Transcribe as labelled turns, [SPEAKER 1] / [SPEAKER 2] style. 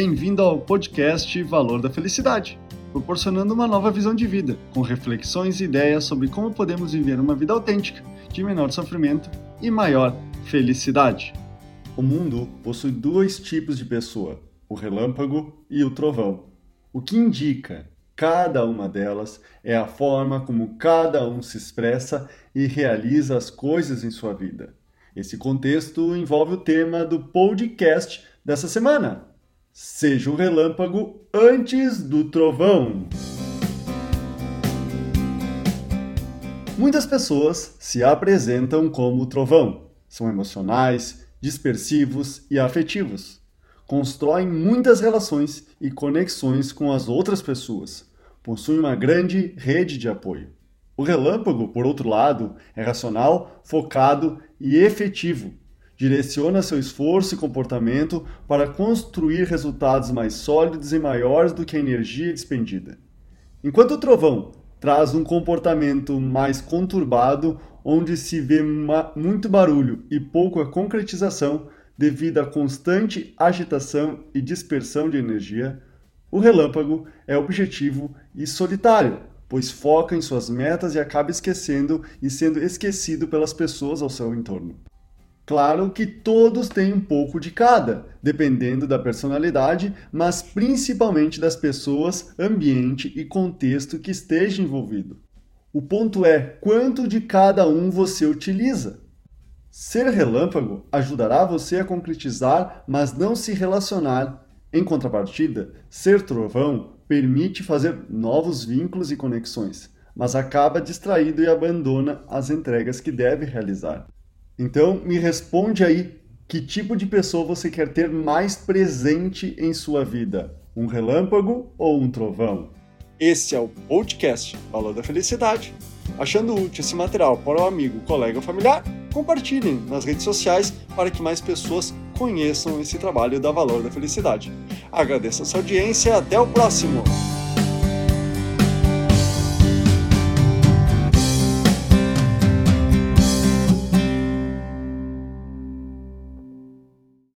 [SPEAKER 1] Bem-vindo ao podcast Valor da Felicidade, proporcionando uma nova visão de vida, com reflexões e ideias sobre como podemos viver uma vida autêntica, de menor sofrimento e maior felicidade. O mundo possui dois tipos de pessoa, o relâmpago e o trovão. O que indica cada uma delas é a forma como cada um se expressa e realiza as coisas em sua vida. Esse contexto envolve o tema do podcast dessa semana. Seja o relâmpago antes do trovão. Muitas pessoas se apresentam como trovão. São emocionais, dispersivos e afetivos. Constroem muitas relações e conexões com as outras pessoas. Possuem uma grande rede de apoio. O relâmpago, por outro lado, é racional, focado e efetivo. Direciona seu esforço e comportamento para construir resultados mais sólidos e maiores do que a energia despendida. Enquanto o trovão traz um comportamento mais conturbado, onde se vê muito barulho e pouca concretização devido à constante agitação e dispersão de energia, o relâmpago é objetivo e solitário, pois foca em suas metas e acaba esquecendo e sendo esquecido pelas pessoas ao seu entorno. Claro que todos têm um pouco de cada, dependendo da personalidade, mas principalmente das pessoas, ambiente e contexto que esteja envolvido. O ponto é quanto de cada um você utiliza. Ser relâmpago ajudará você a concretizar, mas não se relacionar. Em contrapartida, ser trovão permite fazer novos vínculos e conexões, mas acaba distraído e abandona as entregas que deve realizar. Então, me responde aí que tipo de pessoa você quer ter mais presente em sua vida? Um relâmpago ou um trovão? Esse é o podcast Valor da Felicidade. Achando útil esse material para o amigo, colega ou familiar, compartilhem nas redes sociais para que mais pessoas conheçam esse trabalho da Valor da Felicidade. Agradeço a sua audiência e até o próximo!